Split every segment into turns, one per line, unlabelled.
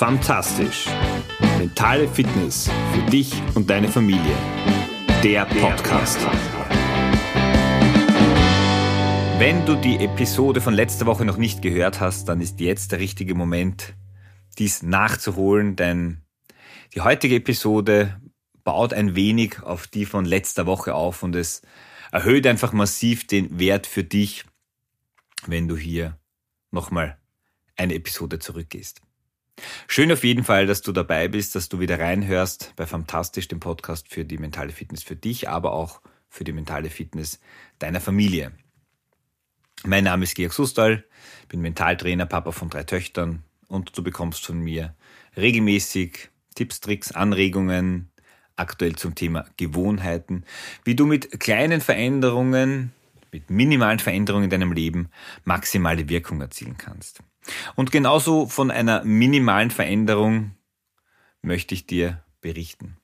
Fantastisch. Mentale Fitness für dich und deine Familie. Der Podcast. Wenn du die Episode von letzter Woche noch nicht gehört hast, dann ist jetzt der richtige Moment, dies nachzuholen, denn die heutige Episode baut ein wenig auf die von letzter Woche auf und es erhöht einfach massiv den Wert für dich, wenn du hier nochmal eine Episode zurückgehst. Schön auf jeden Fall, dass du dabei bist, dass du wieder reinhörst bei Fantastisch, dem Podcast für die mentale Fitness für dich, aber auch für die mentale Fitness deiner Familie. Mein Name ist Georg Sustal, bin Mentaltrainer, Papa von drei Töchtern und du bekommst von mir regelmäßig Tipps, Tricks, Anregungen, aktuell zum Thema Gewohnheiten, wie du mit kleinen Veränderungen, mit minimalen Veränderungen in deinem Leben maximale Wirkung erzielen kannst. Und genauso von einer minimalen Veränderung möchte ich dir berichten.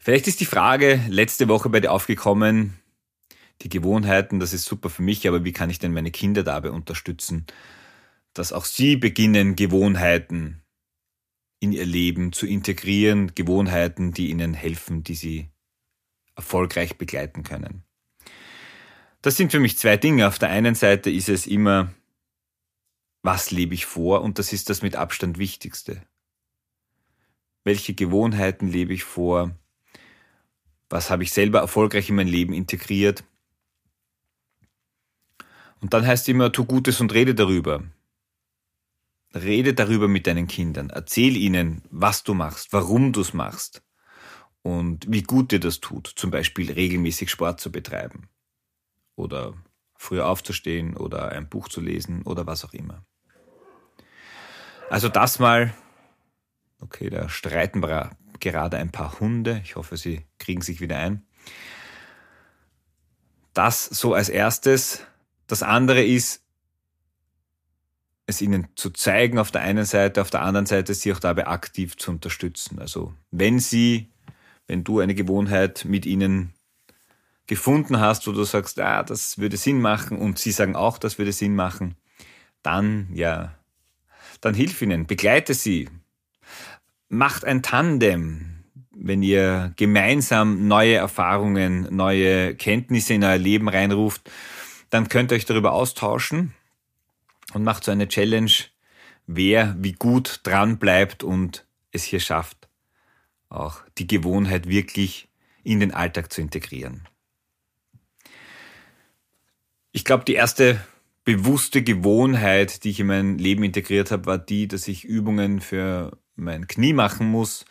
Vielleicht ist die Frage letzte Woche bei dir aufgekommen, die Gewohnheiten, das ist super für mich, aber wie kann ich denn meine Kinder dabei unterstützen, dass auch sie beginnen, Gewohnheiten in ihr Leben zu integrieren, Gewohnheiten, die ihnen helfen, die sie erfolgreich begleiten können. Das sind für mich zwei Dinge. Auf der einen Seite ist es immer was lebe ich vor und das ist das mit Abstand Wichtigste. Welche Gewohnheiten lebe ich vor? Was habe ich selber erfolgreich in mein Leben integriert? Und dann heißt immer, tu Gutes und rede darüber. Rede darüber mit deinen Kindern. Erzähl ihnen, was du machst, warum du es machst und wie gut dir das tut. Zum Beispiel regelmäßig Sport zu betreiben oder früher aufzustehen oder ein Buch zu lesen oder was auch immer. Also das mal. Okay, da streiten gerade ein paar Hunde. Ich hoffe, sie kriegen sich wieder ein. Das so als erstes. Das andere ist, es ihnen zu zeigen auf der einen Seite, auf der anderen Seite sie auch dabei aktiv zu unterstützen. Also wenn sie, wenn du eine Gewohnheit mit ihnen gefunden hast, wo du sagst, ah, das würde Sinn machen und sie sagen auch, das würde Sinn machen, dann ja, dann hilf ihnen, begleite sie. Macht ein Tandem, wenn ihr gemeinsam neue Erfahrungen, neue Kenntnisse in euer Leben reinruft, dann könnt ihr euch darüber austauschen und macht so eine Challenge, wer wie gut dran bleibt und es hier schafft, auch die Gewohnheit wirklich in den Alltag zu integrieren. Ich glaube, die erste bewusste Gewohnheit, die ich in mein Leben integriert habe, war die, dass ich Übungen für mein Knie machen muss,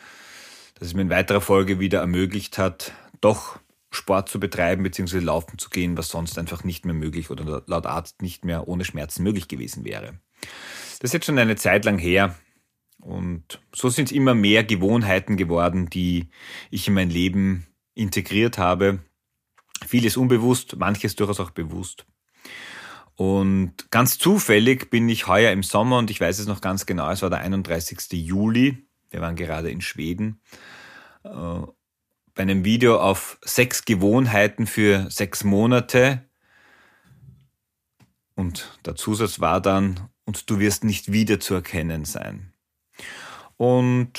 dass es mir in weiterer Folge wieder ermöglicht hat, doch Sport zu betreiben bzw. laufen zu gehen, was sonst einfach nicht mehr möglich oder laut Arzt nicht mehr ohne Schmerzen möglich gewesen wäre. Das ist jetzt schon eine Zeit lang her und so sind es immer mehr Gewohnheiten geworden, die ich in mein Leben integriert habe. Vieles unbewusst, manches durchaus auch bewusst. Und ganz zufällig bin ich heuer im Sommer und ich weiß es noch ganz genau, es war der 31. Juli, wir waren gerade in Schweden, äh, bei einem Video auf sechs Gewohnheiten für sechs Monate. Und der Zusatz war dann, und du wirst nicht wieder zu erkennen sein. Und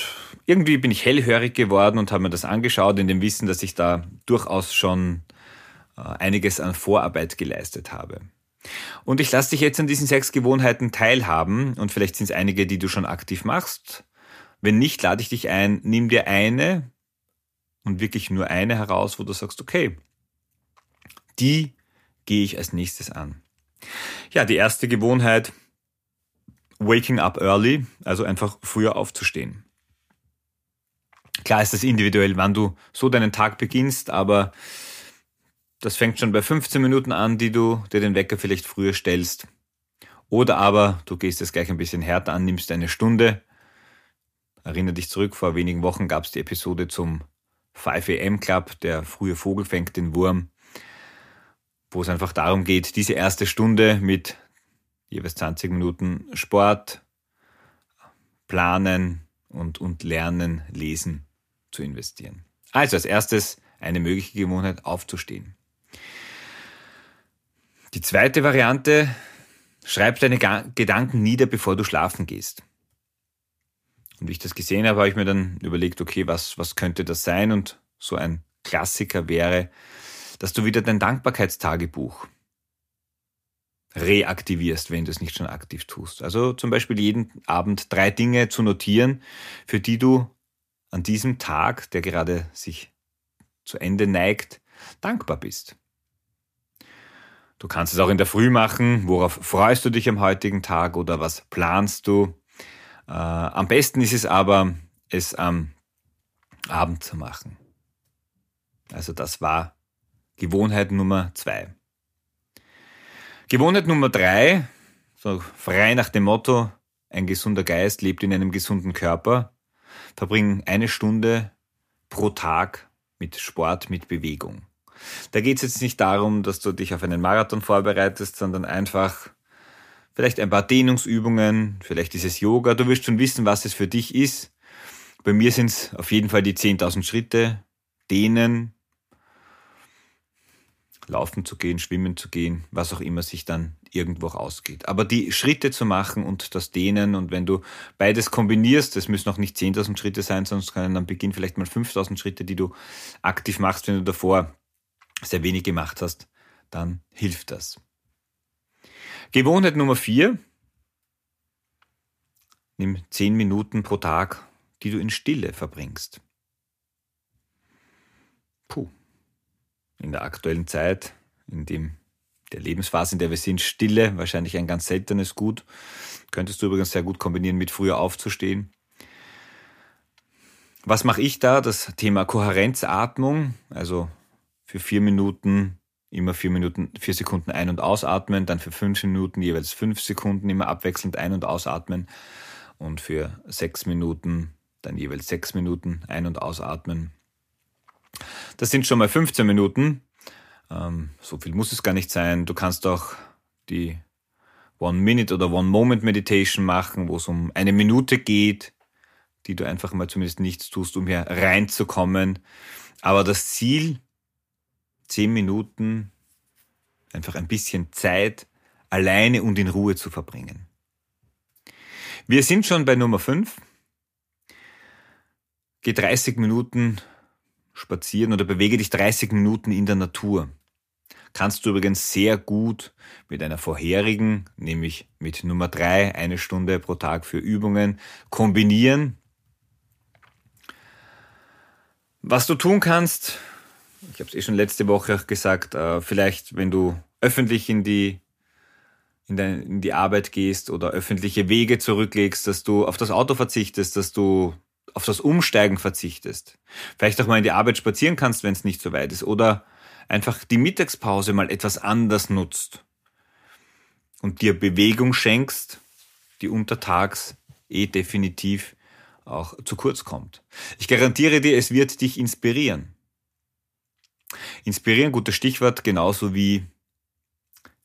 irgendwie bin ich hellhörig geworden und habe mir das angeschaut, in dem Wissen, dass ich da durchaus schon einiges an Vorarbeit geleistet habe. Und ich lasse dich jetzt an diesen sechs Gewohnheiten teilhaben und vielleicht sind es einige, die du schon aktiv machst. Wenn nicht, lade ich dich ein, nimm dir eine und wirklich nur eine heraus, wo du sagst, okay, die gehe ich als nächstes an. Ja, die erste Gewohnheit, waking up early, also einfach früher aufzustehen. Klar ist das individuell, wann du so deinen Tag beginnst, aber das fängt schon bei 15 Minuten an, die du dir den Wecker vielleicht früher stellst. Oder aber du gehst es gleich ein bisschen härter an, nimmst eine Stunde. Erinnere dich zurück, vor wenigen Wochen gab es die Episode zum 5 AM Club, der frühe Vogel fängt den Wurm, wo es einfach darum geht, diese erste Stunde mit jeweils 20 Minuten Sport, Planen und, und Lernen, Lesen zu investieren. Also als erstes eine mögliche Gewohnheit aufzustehen. Die zweite Variante, schreib deine Gedanken nieder, bevor du schlafen gehst. Und wie ich das gesehen habe, habe ich mir dann überlegt, okay, was, was könnte das sein? Und so ein Klassiker wäre, dass du wieder dein Dankbarkeitstagebuch reaktivierst, wenn du es nicht schon aktiv tust. Also zum Beispiel jeden Abend drei Dinge zu notieren, für die du an diesem Tag, der gerade sich zu Ende neigt, dankbar bist. Du kannst es auch in der Früh machen. Worauf freust du dich am heutigen Tag oder was planst du? Äh, am besten ist es aber, es am Abend zu machen. Also das war Gewohnheit Nummer zwei. Gewohnheit Nummer drei, so frei nach dem Motto, ein gesunder Geist lebt in einem gesunden Körper, verbringen eine Stunde pro Tag mit Sport, mit Bewegung. Da geht es jetzt nicht darum, dass du dich auf einen Marathon vorbereitest, sondern einfach vielleicht ein paar Dehnungsübungen, vielleicht ist es Yoga. Du wirst schon wissen, was es für dich ist. Bei mir sind es auf jeden Fall die 10.000 Schritte, Dehnen, laufen zu gehen, schwimmen zu gehen, was auch immer sich dann irgendwo ausgeht. Aber die Schritte zu machen und das Dehnen und wenn du beides kombinierst, das müssen auch nicht 10.000 Schritte sein, sonst können am Beginn vielleicht mal 5.000 Schritte, die du aktiv machst, wenn du davor sehr wenig gemacht hast, dann hilft das. Gewohnheit Nummer vier. Nimm 10 Minuten pro Tag, die du in Stille verbringst. Puh, in der aktuellen Zeit, in dem der Lebensphase, in der wir sind, Stille, wahrscheinlich ein ganz seltenes Gut. Könntest du übrigens sehr gut kombinieren mit früher aufzustehen. Was mache ich da? Das Thema Kohärenzatmung, also für vier Minuten immer vier Minuten, vier Sekunden ein- und ausatmen, dann für fünf Minuten jeweils fünf Sekunden immer abwechselnd ein- und ausatmen und für sechs Minuten dann jeweils sechs Minuten ein- und ausatmen. Das sind schon mal 15 Minuten. Ähm, so viel muss es gar nicht sein. Du kannst auch die One-Minute oder One-Moment-Meditation machen, wo es um eine Minute geht, die du einfach mal zumindest nichts tust, um hier reinzukommen. Aber das Ziel, zehn Minuten, einfach ein bisschen Zeit alleine und in Ruhe zu verbringen. Wir sind schon bei Nummer 5. Geh 30 Minuten spazieren oder bewege dich 30 Minuten in der Natur. Kannst du übrigens sehr gut mit einer vorherigen, nämlich mit Nummer 3, eine Stunde pro Tag für Übungen, kombinieren. Was du tun kannst, ich habe es eh schon letzte Woche auch gesagt, äh, vielleicht wenn du öffentlich in die in, dein, in die Arbeit gehst oder öffentliche Wege zurücklegst, dass du auf das Auto verzichtest, dass du auf das Umsteigen verzichtest. Vielleicht auch mal in die Arbeit spazieren kannst, wenn es nicht so weit ist. Oder einfach die Mittagspause mal etwas anders nutzt und dir Bewegung schenkst, die untertags eh definitiv auch zu kurz kommt. Ich garantiere dir, es wird dich inspirieren. Inspirieren, gutes Stichwort, genauso wie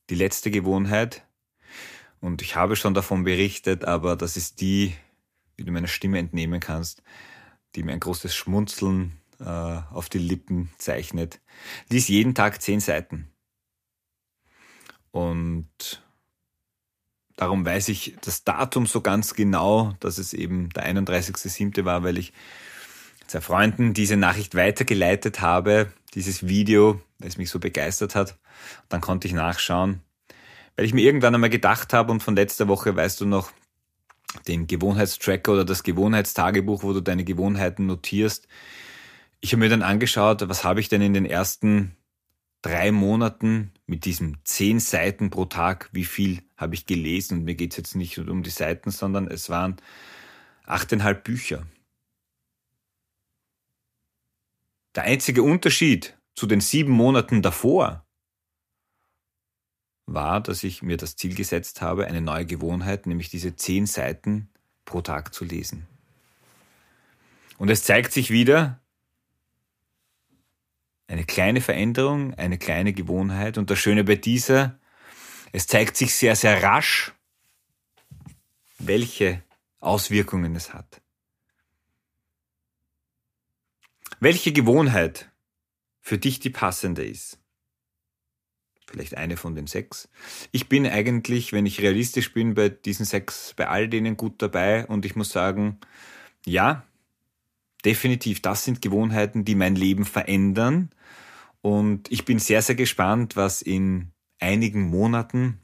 die letzte Gewohnheit. Und ich habe schon davon berichtet, aber das ist die, wie du meiner Stimme entnehmen kannst, die mir ein großes Schmunzeln äh, auf die Lippen zeichnet. Lies jeden Tag zehn Seiten. Und darum weiß ich das Datum so ganz genau, dass es eben der 31.07. war, weil ich zwei Freunden diese Nachricht weitergeleitet habe, dieses Video, es mich so begeistert hat. Dann konnte ich nachschauen, weil ich mir irgendwann einmal gedacht habe und von letzter Woche weißt du noch, den Gewohnheitstracker oder das Gewohnheitstagebuch, wo du deine Gewohnheiten notierst. Ich habe mir dann angeschaut, was habe ich denn in den ersten drei Monaten mit diesem zehn Seiten pro Tag, wie viel habe ich gelesen? Und mir geht es jetzt nicht um die Seiten, sondern es waren achteinhalb Bücher. Der einzige Unterschied zu den sieben Monaten davor war, dass ich mir das Ziel gesetzt habe, eine neue Gewohnheit, nämlich diese zehn Seiten pro Tag zu lesen. Und es zeigt sich wieder eine kleine Veränderung, eine kleine Gewohnheit. Und das Schöne bei dieser, es zeigt sich sehr, sehr rasch, welche Auswirkungen es hat. Welche Gewohnheit für dich die passende ist vielleicht eine von den sechs. Ich bin eigentlich, wenn ich realistisch bin, bei diesen sechs, bei all denen gut dabei und ich muss sagen, ja, definitiv, das sind Gewohnheiten, die mein Leben verändern. Und ich bin sehr, sehr gespannt, was in einigen Monaten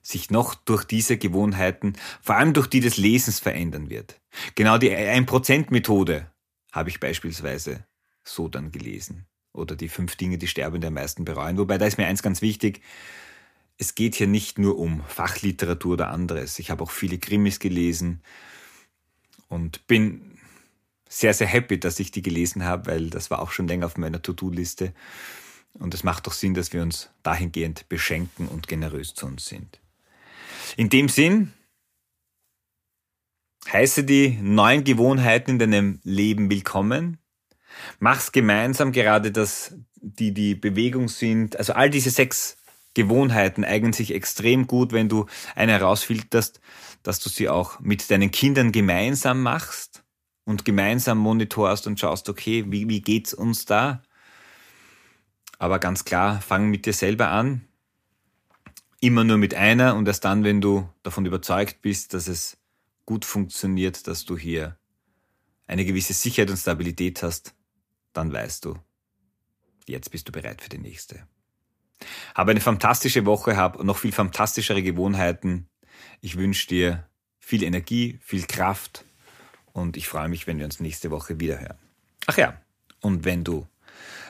sich noch durch diese Gewohnheiten, vor allem durch die des Lesens verändern wird. Genau die 1%-Methode habe ich beispielsweise so dann gelesen. Oder die fünf Dinge, die Sterbende am meisten bereuen. Wobei da ist mir eins ganz wichtig. Es geht hier nicht nur um Fachliteratur oder anderes. Ich habe auch viele Krimis gelesen und bin sehr, sehr happy, dass ich die gelesen habe, weil das war auch schon länger auf meiner To-Do-Liste. Und es macht doch Sinn, dass wir uns dahingehend beschenken und generös zu uns sind. In dem Sinn, heiße die neuen Gewohnheiten in deinem Leben willkommen. Mach's gemeinsam, gerade dass die die Bewegung sind. Also all diese sechs Gewohnheiten eignen sich extrem gut, wenn du eine herausfilterst, dass du sie auch mit deinen Kindern gemeinsam machst und gemeinsam monitorst und schaust, okay, wie, wie geht's uns da? Aber ganz klar, fang mit dir selber an. Immer nur mit einer und erst dann, wenn du davon überzeugt bist, dass es gut funktioniert, dass du hier eine gewisse Sicherheit und Stabilität hast, dann weißt du, jetzt bist du bereit für die nächste. Habe eine fantastische Woche, habe noch viel fantastischere Gewohnheiten. Ich wünsche dir viel Energie, viel Kraft und ich freue mich, wenn wir uns nächste Woche wieder hören. Ach ja, und wenn du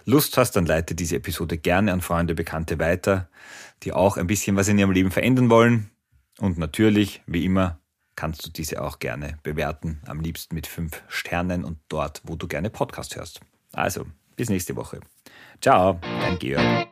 Lust hast, dann leite diese Episode gerne an Freunde, Bekannte weiter, die auch ein bisschen was in ihrem Leben verändern wollen. Und natürlich, wie immer, kannst du diese auch gerne bewerten, am liebsten mit fünf Sternen und dort, wo du gerne Podcast hörst. Also, bis nächste Woche. Ciao, dein Georg.